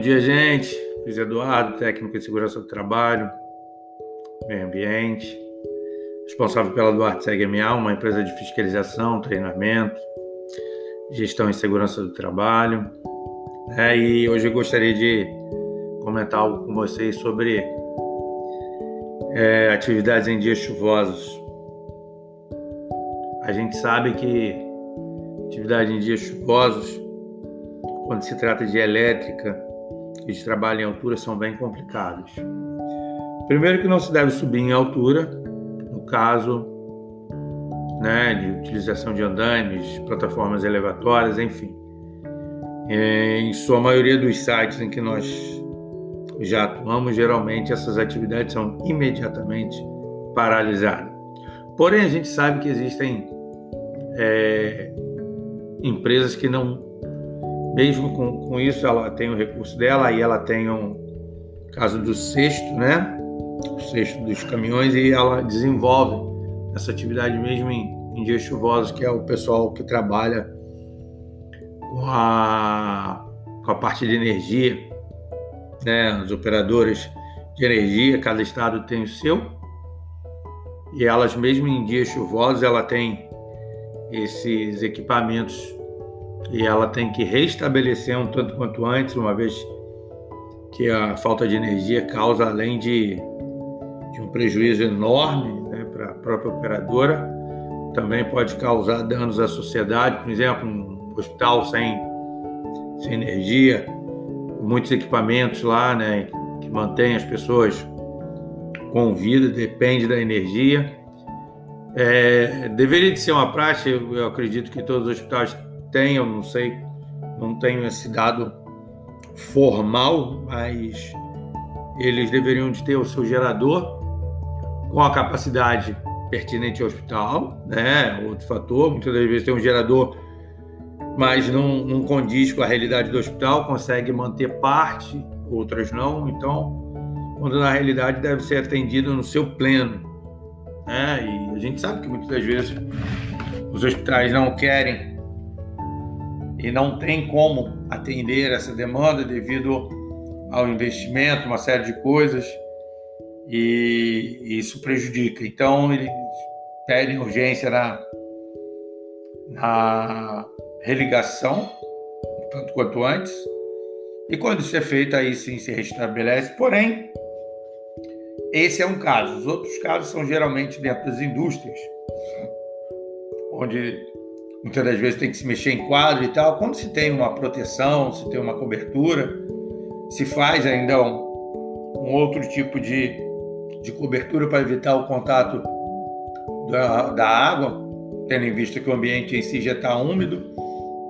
dia, gente. Luiz Eduardo, técnico de segurança do trabalho, meio ambiente, responsável pela Duarte SegMA, uma empresa de fiscalização, treinamento, gestão e segurança do trabalho. É, e hoje eu gostaria de comentar algo com vocês sobre é, atividades em dias chuvosos. A gente sabe que atividade em dias chuvosos, quando se trata de elétrica, e de em altura são bem complicados. Primeiro que não se deve subir em altura, no caso né, de utilização de andaimes, plataformas elevatórias, enfim. Em sua maioria dos sites em que nós já atuamos, geralmente essas atividades são imediatamente paralisadas. Porém, a gente sabe que existem é, empresas que não mesmo com, com isso, ela tem o recurso dela, e ela tem um caso do cesto, né? O cesto dos caminhões, e ela desenvolve essa atividade mesmo em, em dias chuvosos, que é o pessoal que trabalha com a, com a parte de energia, né? As operadoras de energia, cada estado tem o seu, e elas mesmo em dias chuvosos, ela tem esses equipamentos e ela tem que restabelecer um tanto quanto antes, uma vez que a falta de energia causa, além de, de um prejuízo enorme né, para a própria operadora, também pode causar danos à sociedade, por exemplo, um hospital sem, sem energia, muitos equipamentos lá né, que mantêm as pessoas com vida, depende da energia. É, deveria de ser uma prática, eu acredito que todos os hospitais tem, eu não sei, não tenho esse dado formal, mas eles deveriam de ter o seu gerador com a capacidade pertinente ao hospital, né? Outro fator, muitas das vezes tem um gerador, mas não, não condiz com a realidade do hospital, consegue manter parte, outras não, então, quando na realidade deve ser atendido no seu pleno, né? E a gente sabe que muitas das vezes os hospitais não querem e não tem como atender essa demanda devido ao investimento, uma série de coisas, e isso prejudica. Então, eles pedem urgência na, na religação, tanto quanto antes, e quando isso é feito, aí sim se restabelece. Porém, esse é um caso. Os outros casos são geralmente dentro das indústrias, onde muitas das vezes tem que se mexer em quadro e tal. Quando se tem uma proteção, se tem uma cobertura, se faz ainda um, um outro tipo de, de cobertura para evitar o contato da, da água, tendo em vista que o ambiente em si já está úmido,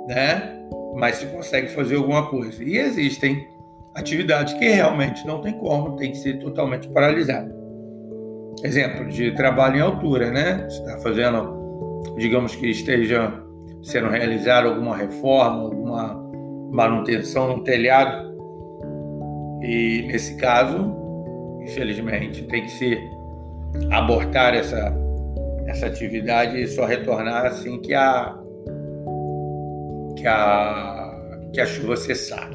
né? Mas se consegue fazer alguma coisa. E existem atividades que realmente não tem como, tem que ser totalmente paralisada. Exemplo de trabalho em altura, né? Você está fazendo digamos que esteja sendo realizada alguma reforma, alguma manutenção no telhado. E nesse caso, infelizmente, tem que se abortar essa, essa atividade e só retornar assim que a, que a, que a chuva cessar.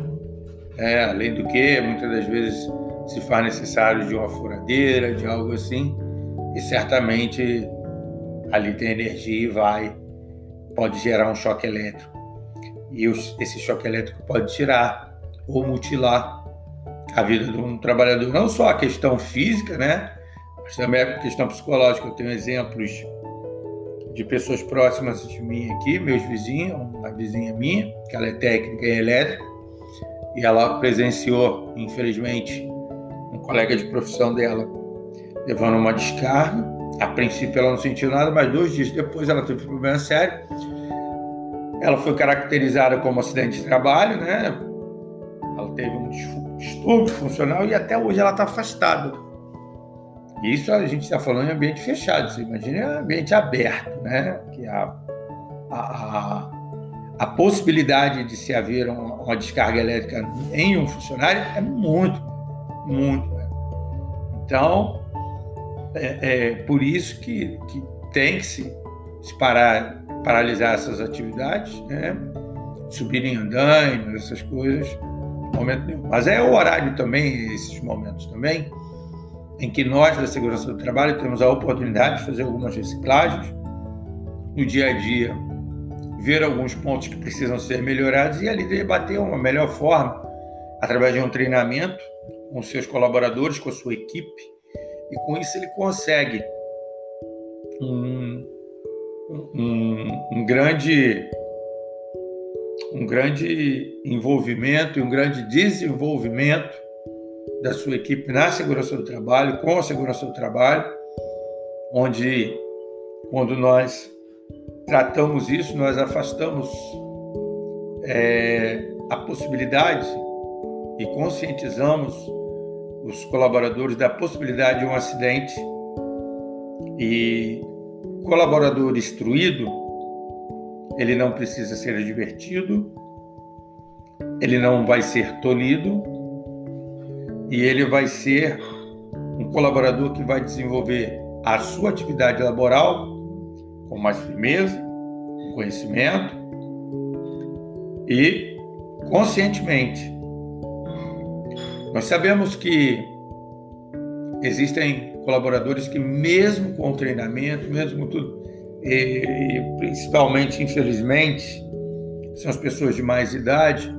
É, além do que, muitas das vezes se faz necessário de uma furadeira, de algo assim, e certamente ali tem energia e vai, pode gerar um choque elétrico. E esse choque elétrico pode tirar ou mutilar a vida de um trabalhador. Não só a questão física, né? Mas também a questão psicológica. Eu tenho exemplos de pessoas próximas de mim aqui, meus vizinhos, uma vizinha minha, que ela é técnica em elétrica, e ela presenciou, infelizmente, um colega de profissão dela levando uma descarga a princípio ela não sentiu nada, mas dois dias depois ela teve um problema sério. Ela foi caracterizada como acidente de trabalho, né? Ela teve um distúrbio funcional e até hoje ela está afastada. Isso a gente está falando em ambiente fechado, você imagina ambiente aberto, né? Que a, a, a possibilidade de se haver uma, uma, descarga elétrica em um funcionário é muito, muito. Né? Então, é, é por isso que, que tem que se, se parar, paralisar essas atividades, né? subir em andaimes, essas coisas, Momento nenhum. Mas é o horário também, esses momentos também, em que nós da segurança do trabalho temos a oportunidade de fazer algumas reciclagens no dia a dia, ver alguns pontos que precisam ser melhorados e ali debater uma melhor forma através de um treinamento com seus colaboradores, com a sua equipe e com isso ele consegue um, um, um grande um grande envolvimento e um grande desenvolvimento da sua equipe na segurança do trabalho, com a segurança do trabalho, onde quando nós tratamos isso, nós afastamos é, a possibilidade e conscientizamos os colaboradores da possibilidade de um acidente e colaborador instruído, ele não precisa ser advertido, ele não vai ser tolhido e ele vai ser um colaborador que vai desenvolver a sua atividade laboral com mais firmeza, com conhecimento e conscientemente. Nós sabemos que existem colaboradores que, mesmo com o treinamento, mesmo com tudo, e, principalmente, infelizmente, são as pessoas de mais idade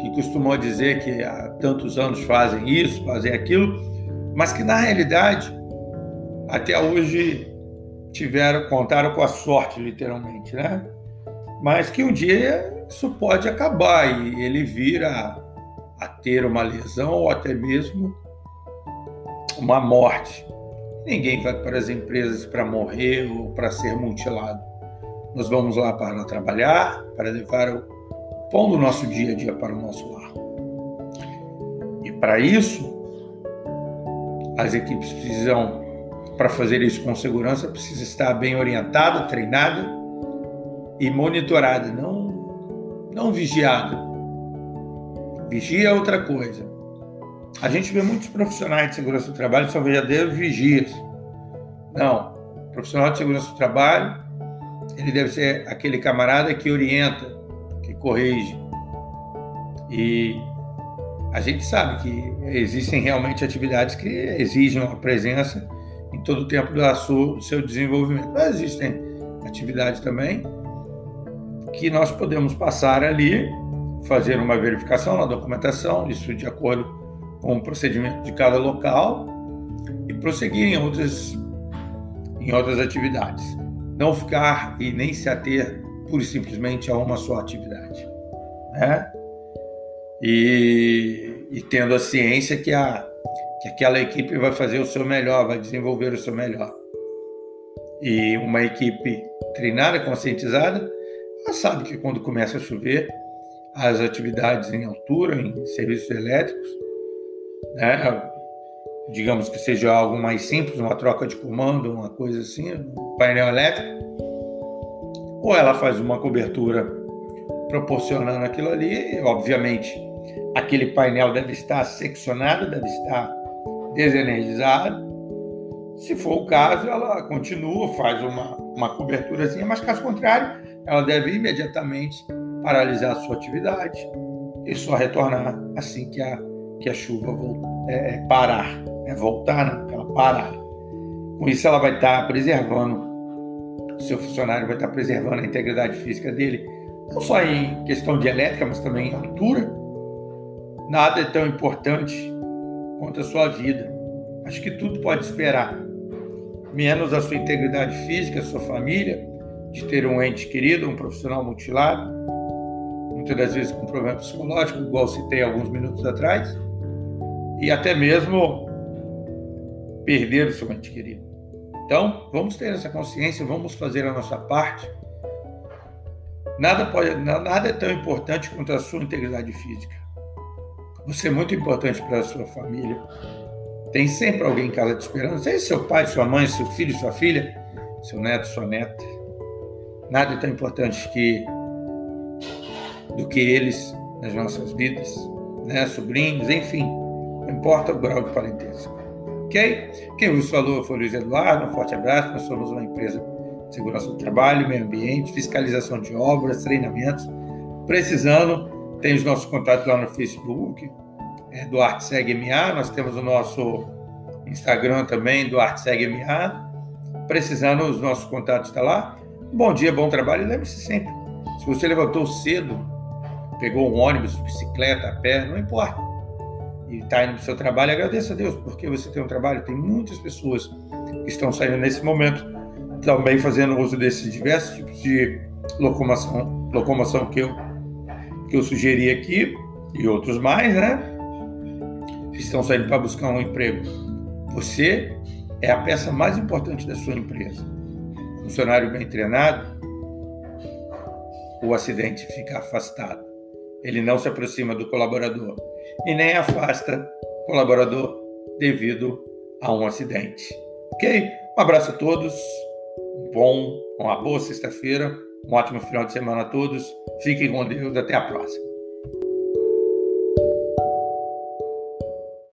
que costumam dizer que há tantos anos fazem isso, fazem aquilo, mas que na realidade até hoje tiveram contaram com a sorte literalmente, né? Mas que um dia isso pode acabar e ele vira a ter uma lesão ou até mesmo uma morte. Ninguém vai para as empresas para morrer ou para ser mutilado. Nós vamos lá para trabalhar, para levar o pão do nosso dia a dia para o nosso lar. E para isso, as equipes precisam, para fazer isso com segurança, precisa estar bem orientada, treinada e monitorada, não, não vigiada. Vigia é outra coisa. A gente vê muitos profissionais de segurança do trabalho que são verdadeiros vigias. Não. O profissional de segurança do trabalho, ele deve ser aquele camarada que orienta, que corrige. E a gente sabe que existem realmente atividades que exigem uma presença em todo o tempo do seu desenvolvimento. Mas existem atividades também que nós podemos passar ali, fazer uma verificação na documentação, isso de acordo com o procedimento de cada local e prosseguir em outras, em outras atividades. Não ficar e nem se ater pura e simplesmente a uma só atividade. Né? E, e tendo a ciência que, a, que aquela equipe vai fazer o seu melhor, vai desenvolver o seu melhor. E uma equipe treinada, conscientizada, ela sabe que quando começa a chover, as atividades em altura, em serviços elétricos, né? digamos que seja algo mais simples, uma troca de comando, uma coisa assim, um painel elétrico, ou ela faz uma cobertura proporcionando aquilo ali, obviamente aquele painel deve estar seccionado, deve estar desenergizado. Se for o caso, ela continua, faz uma, uma coberturazinha, mas caso contrário, ela deve imediatamente paralisar a sua atividade e só retornar assim que a que a chuva é, é, parar, é voltar, não, ela parar. Com isso, ela vai estar preservando, o seu funcionário vai estar preservando a integridade física dele, não só em questão de elétrica, mas também em altura. Nada é tão importante quanto a sua vida. Acho que tudo pode esperar, menos a sua integridade física, a sua família, de ter um ente querido, um profissional mutilado, muitas das vezes com problema psicológico, igual citei alguns minutos atrás e até mesmo perder o seu ente querido. Então, vamos ter essa consciência, vamos fazer a nossa parte. Nada, pode, nada é tão importante quanto a sua integridade física. Você é muito importante para a sua família. Tem sempre alguém em casa te esperando, seja seu pai, sua mãe, seu filho, sua filha, seu neto, sua neta. Nada é tão importante que do que eles nas nossas vidas, né? sobrinhos, enfim não importa o grau de parentesco. Ok? Quem vos falou foi Luiz Eduardo, um forte abraço. Nós somos uma empresa de segurança do trabalho, meio ambiente, fiscalização de obras, treinamentos, precisando Tem os nossos contatos lá no Facebook, é, Duarte Segue MA. Nós temos o nosso Instagram também, Duarte Segue MA. Precisando, os nossos contatos estão lá. Bom dia, bom trabalho. E lembre-se sempre: se você levantou cedo, pegou um ônibus, bicicleta, a pé, não importa. E está indo para o seu trabalho, agradeça a Deus, porque você tem um trabalho. Tem muitas pessoas que estão saindo nesse momento, também fazendo uso desses diversos tipos de locomoção, locomoção que eu, que eu sugeri aqui, e outros mais, né? Estão saindo para buscar um emprego. Você é a peça mais importante da sua empresa. Funcionário bem treinado, o acidente fica afastado. Ele não se aproxima do colaborador e nem afasta o colaborador devido a um acidente. Ok? Um abraço a todos, um bom, uma boa sexta-feira, um ótimo final de semana a todos. Fiquem com Deus, até a próxima.